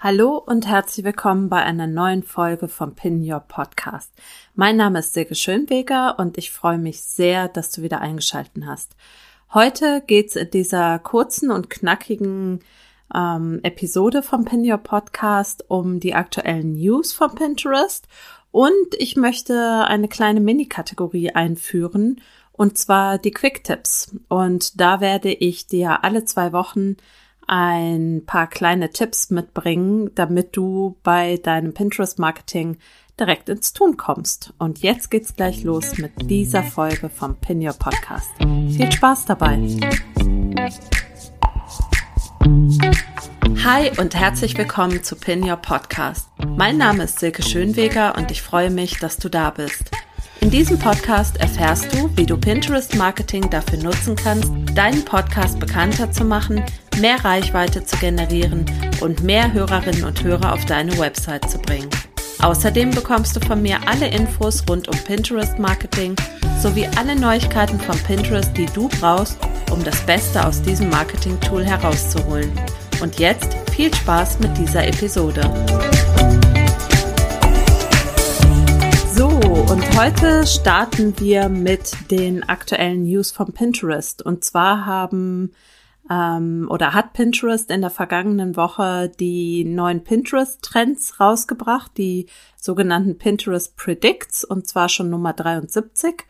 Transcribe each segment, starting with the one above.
Hallo und herzlich willkommen bei einer neuen Folge vom Pin Your Podcast. Mein Name ist Silke Schönweger und ich freue mich sehr, dass du wieder eingeschalten hast. Heute geht's in dieser kurzen und knackigen ähm, Episode vom Pin Your Podcast um die aktuellen News von Pinterest und ich möchte eine kleine Mini-Kategorie einführen und zwar die Quick Tips. Und da werde ich dir alle zwei Wochen ein paar kleine Tipps mitbringen, damit du bei deinem Pinterest-Marketing direkt ins Tun kommst. Und jetzt geht's gleich los mit dieser Folge vom Pin Your Podcast. Viel Spaß dabei! Hi und herzlich willkommen zu Pin Your Podcast. Mein Name ist Silke Schönweger und ich freue mich, dass du da bist. In diesem Podcast erfährst du, wie du Pinterest Marketing dafür nutzen kannst, deinen Podcast bekannter zu machen, mehr Reichweite zu generieren und mehr Hörerinnen und Hörer auf deine Website zu bringen. Außerdem bekommst du von mir alle Infos rund um Pinterest Marketing sowie alle Neuigkeiten von Pinterest, die du brauchst, um das Beste aus diesem Marketing-Tool herauszuholen. Und jetzt viel Spaß mit dieser Episode. und heute starten wir mit den aktuellen News von Pinterest. Und zwar haben ähm, oder hat Pinterest in der vergangenen Woche die neuen Pinterest-Trends rausgebracht, die sogenannten Pinterest Predicts, und zwar schon Nummer 73.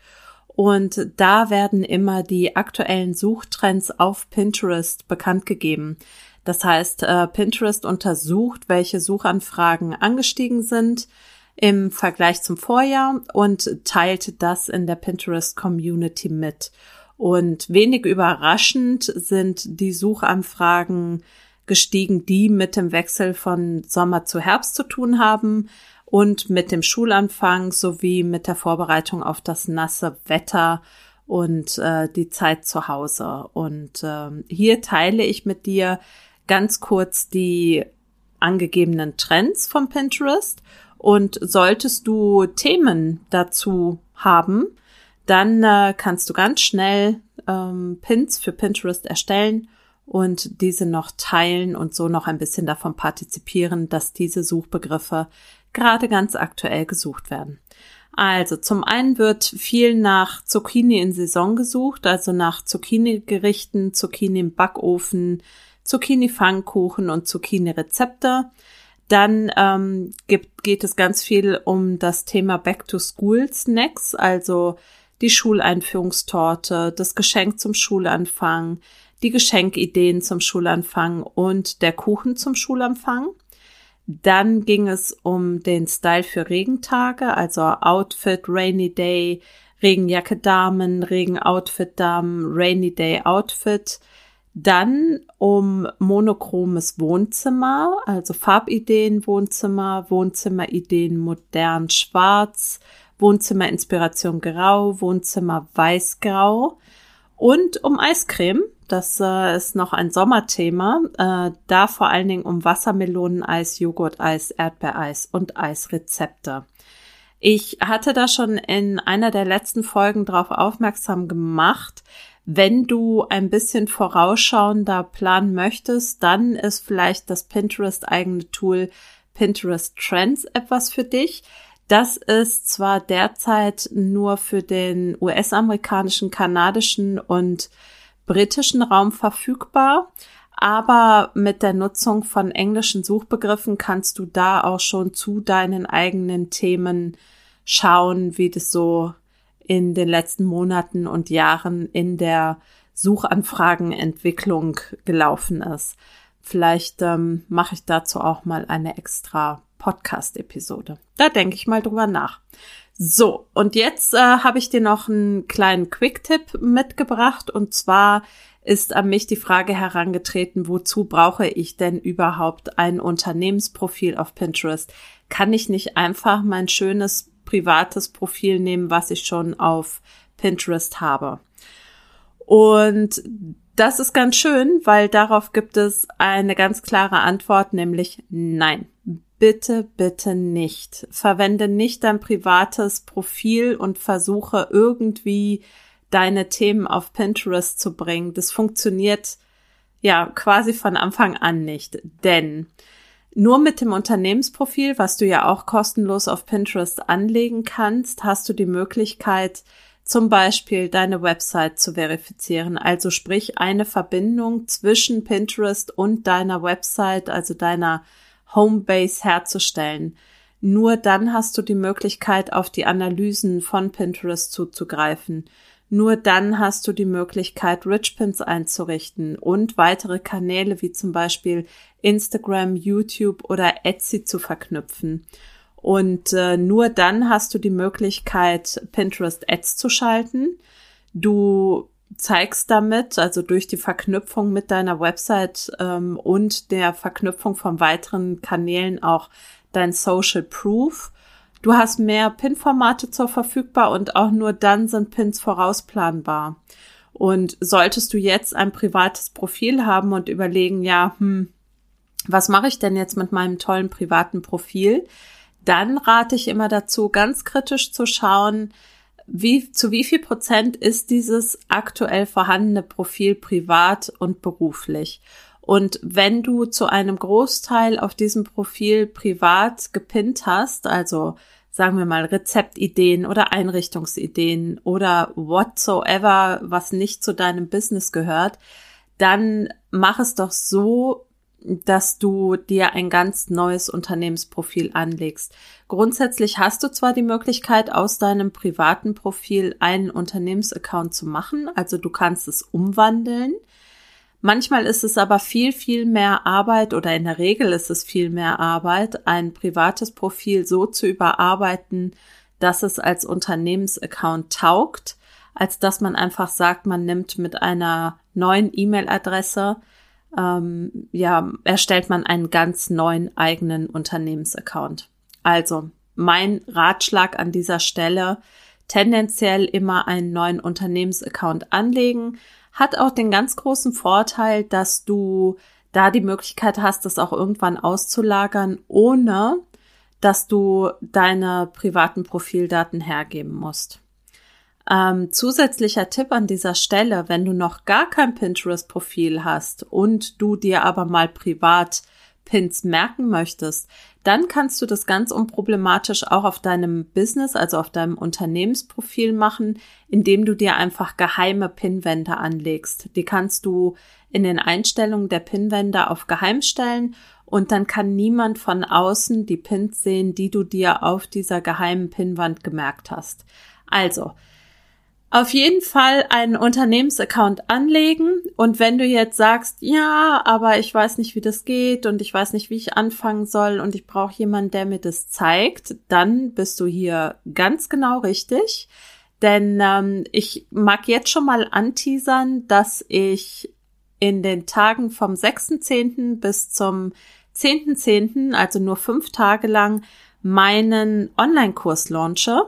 Und da werden immer die aktuellen Suchtrends auf Pinterest bekannt gegeben. Das heißt, äh, Pinterest untersucht, welche Suchanfragen angestiegen sind, im Vergleich zum Vorjahr und teilt das in der Pinterest Community mit. Und wenig überraschend sind die Suchanfragen gestiegen, die mit dem Wechsel von Sommer zu Herbst zu tun haben und mit dem Schulanfang sowie mit der Vorbereitung auf das nasse Wetter und äh, die Zeit zu Hause. Und äh, hier teile ich mit dir ganz kurz die angegebenen Trends von Pinterest und solltest du Themen dazu haben, dann äh, kannst du ganz schnell ähm, Pins für Pinterest erstellen und diese noch teilen und so noch ein bisschen davon partizipieren, dass diese Suchbegriffe gerade ganz aktuell gesucht werden. Also zum einen wird viel nach Zucchini in Saison gesucht, also nach Zucchini-Gerichten, Zucchini im Backofen, Zucchini-Pfannkuchen und Zucchini-Rezepte. Dann ähm, gibt, geht es ganz viel um das Thema Back-to-School-Snacks, also die Schuleinführungstorte, das Geschenk zum Schulanfang, die Geschenkideen zum Schulanfang und der Kuchen zum Schulanfang. Dann ging es um den Style für Regentage, also Outfit, Rainy Day, Regenjacke Damen, Regenoutfit Damen, Rainy Day Outfit. Dann um monochromes Wohnzimmer, also Farbideen Wohnzimmer, Wohnzimmerideen modern schwarz, Wohnzimmerinspiration grau, Wohnzimmer weißgrau und um Eiscreme. Das äh, ist noch ein Sommerthema. Äh, da vor allen Dingen um Wassermeloneneis, Joghurteis, Erdbeereis und Eisrezepte. Ich hatte da schon in einer der letzten Folgen darauf aufmerksam gemacht, wenn du ein bisschen vorausschauender planen möchtest, dann ist vielleicht das Pinterest eigene Tool Pinterest Trends etwas für dich. Das ist zwar derzeit nur für den US-amerikanischen, kanadischen und britischen Raum verfügbar, aber mit der Nutzung von englischen Suchbegriffen kannst du da auch schon zu deinen eigenen Themen schauen, wie das so in den letzten Monaten und Jahren in der Suchanfragenentwicklung gelaufen ist. Vielleicht ähm, mache ich dazu auch mal eine extra Podcast-Episode. Da denke ich mal drüber nach. So, und jetzt äh, habe ich dir noch einen kleinen Quick-Tipp mitgebracht. Und zwar ist an mich die Frage herangetreten, wozu brauche ich denn überhaupt ein Unternehmensprofil auf Pinterest? Kann ich nicht einfach mein schönes privates Profil nehmen, was ich schon auf Pinterest habe. Und das ist ganz schön, weil darauf gibt es eine ganz klare Antwort, nämlich nein. Bitte, bitte nicht. Verwende nicht dein privates Profil und versuche irgendwie deine Themen auf Pinterest zu bringen. Das funktioniert ja quasi von Anfang an nicht, denn Nur mit dem Unternehmensprofil, was du ja auch kostenlos auf Pinterest anlegen kannst, hast du die Möglichkeit, zum Beispiel deine Website zu verifizieren. Also sprich eine Verbindung zwischen Pinterest und deiner Website, also deiner Homebase herzustellen. Nur dann hast du die Möglichkeit, auf die Analysen von Pinterest zuzugreifen. Nur dann hast du die Möglichkeit, Richpins einzurichten und weitere Kanäle wie zum Beispiel Instagram, YouTube oder Etsy zu verknüpfen. Und äh, nur dann hast du die Möglichkeit, Pinterest Ads zu schalten. Du zeigst damit, also durch die Verknüpfung mit deiner Website ähm, und der Verknüpfung von weiteren Kanälen auch dein Social Proof Du hast mehr PIN-Formate zur verfügbar und auch nur dann sind Pins vorausplanbar. Und solltest du jetzt ein privates Profil haben und überlegen, ja, hm, was mache ich denn jetzt mit meinem tollen privaten Profil? Dann rate ich immer dazu, ganz kritisch zu schauen, wie, zu wie viel Prozent ist dieses aktuell vorhandene Profil privat und beruflich? Und wenn du zu einem Großteil auf diesem Profil privat gepinnt hast, also sagen wir mal Rezeptideen oder Einrichtungsideen oder whatsoever, was nicht zu deinem Business gehört, dann mach es doch so, dass du dir ein ganz neues Unternehmensprofil anlegst. Grundsätzlich hast du zwar die Möglichkeit, aus deinem privaten Profil einen Unternehmensaccount zu machen, also du kannst es umwandeln, Manchmal ist es aber viel, viel mehr Arbeit oder in der Regel ist es viel mehr Arbeit, ein privates Profil so zu überarbeiten, dass es als Unternehmensaccount taugt, als dass man einfach sagt, man nimmt mit einer neuen E-Mail-Adresse, ähm, ja, erstellt man einen ganz neuen eigenen Unternehmensaccount. Also mein Ratschlag an dieser Stelle, tendenziell immer einen neuen Unternehmensaccount anlegen, hat auch den ganz großen Vorteil, dass du da die Möglichkeit hast, das auch irgendwann auszulagern, ohne dass du deine privaten Profildaten hergeben musst. Ähm, zusätzlicher Tipp an dieser Stelle, wenn du noch gar kein Pinterest-Profil hast und du dir aber mal privat Pins merken möchtest, dann kannst du das ganz unproblematisch auch auf deinem Business, also auf deinem Unternehmensprofil machen, indem du dir einfach geheime Pinwände anlegst. Die kannst du in den Einstellungen der Pinwände auf geheim stellen und dann kann niemand von außen die Pins sehen, die du dir auf dieser geheimen Pinwand gemerkt hast. Also, auf jeden Fall einen Unternehmensaccount anlegen. Und wenn du jetzt sagst, ja, aber ich weiß nicht, wie das geht und ich weiß nicht, wie ich anfangen soll und ich brauche jemanden, der mir das zeigt, dann bist du hier ganz genau richtig. Denn ähm, ich mag jetzt schon mal anteasern, dass ich in den Tagen vom 6.10. bis zum 10.10., also nur fünf Tage lang, meinen Online-Kurs launche.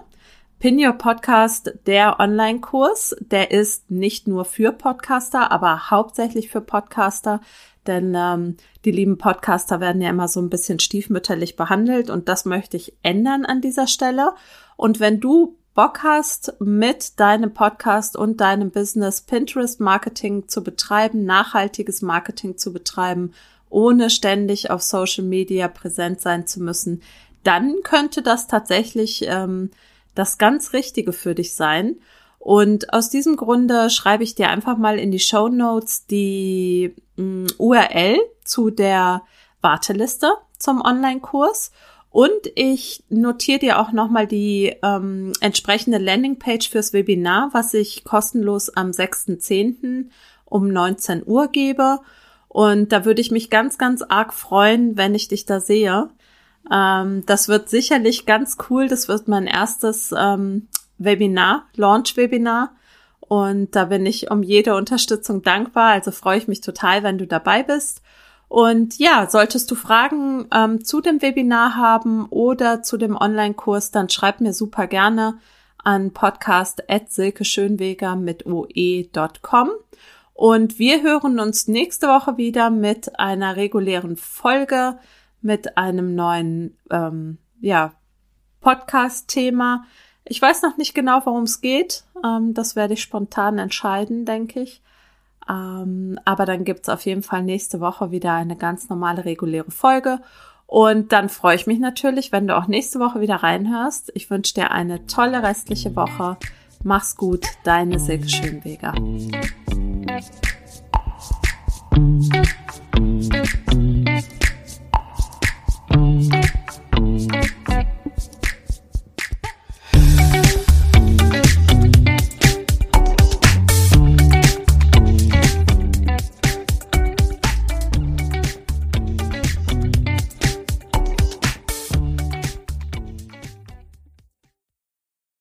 Pin Your Podcast, der Online-Kurs, der ist nicht nur für Podcaster, aber hauptsächlich für Podcaster, denn ähm, die lieben Podcaster werden ja immer so ein bisschen stiefmütterlich behandelt und das möchte ich ändern an dieser Stelle. Und wenn du Bock hast, mit deinem Podcast und deinem Business Pinterest Marketing zu betreiben, nachhaltiges Marketing zu betreiben, ohne ständig auf Social Media präsent sein zu müssen, dann könnte das tatsächlich ähm, das ganz Richtige für dich sein. Und aus diesem Grunde schreibe ich dir einfach mal in die Show Notes die mm, URL zu der Warteliste zum Online-Kurs. Und ich notiere dir auch nochmal die ähm, entsprechende Landingpage fürs Webinar, was ich kostenlos am 6.10. um 19 Uhr gebe. Und da würde ich mich ganz, ganz arg freuen, wenn ich dich da sehe. Ähm, das wird sicherlich ganz cool. Das wird mein erstes ähm, Webinar, Launch-Webinar. Und da bin ich um jede Unterstützung dankbar. Also freue ich mich total, wenn du dabei bist. Und ja, solltest du Fragen ähm, zu dem Webinar haben oder zu dem Online-Kurs, dann schreib mir super gerne an podcast.silkeschönweger mit oe.com. Und wir hören uns nächste Woche wieder mit einer regulären Folge mit einem neuen ähm, ja, Podcast-Thema. Ich weiß noch nicht genau, worum es geht. Ähm, das werde ich spontan entscheiden, denke ich. Ähm, aber dann gibt's auf jeden Fall nächste Woche wieder eine ganz normale, reguläre Folge. Und dann freue ich mich natürlich, wenn du auch nächste Woche wieder reinhörst. Ich wünsche dir eine tolle restliche Woche. Mach's gut, deine Silke Schönweger.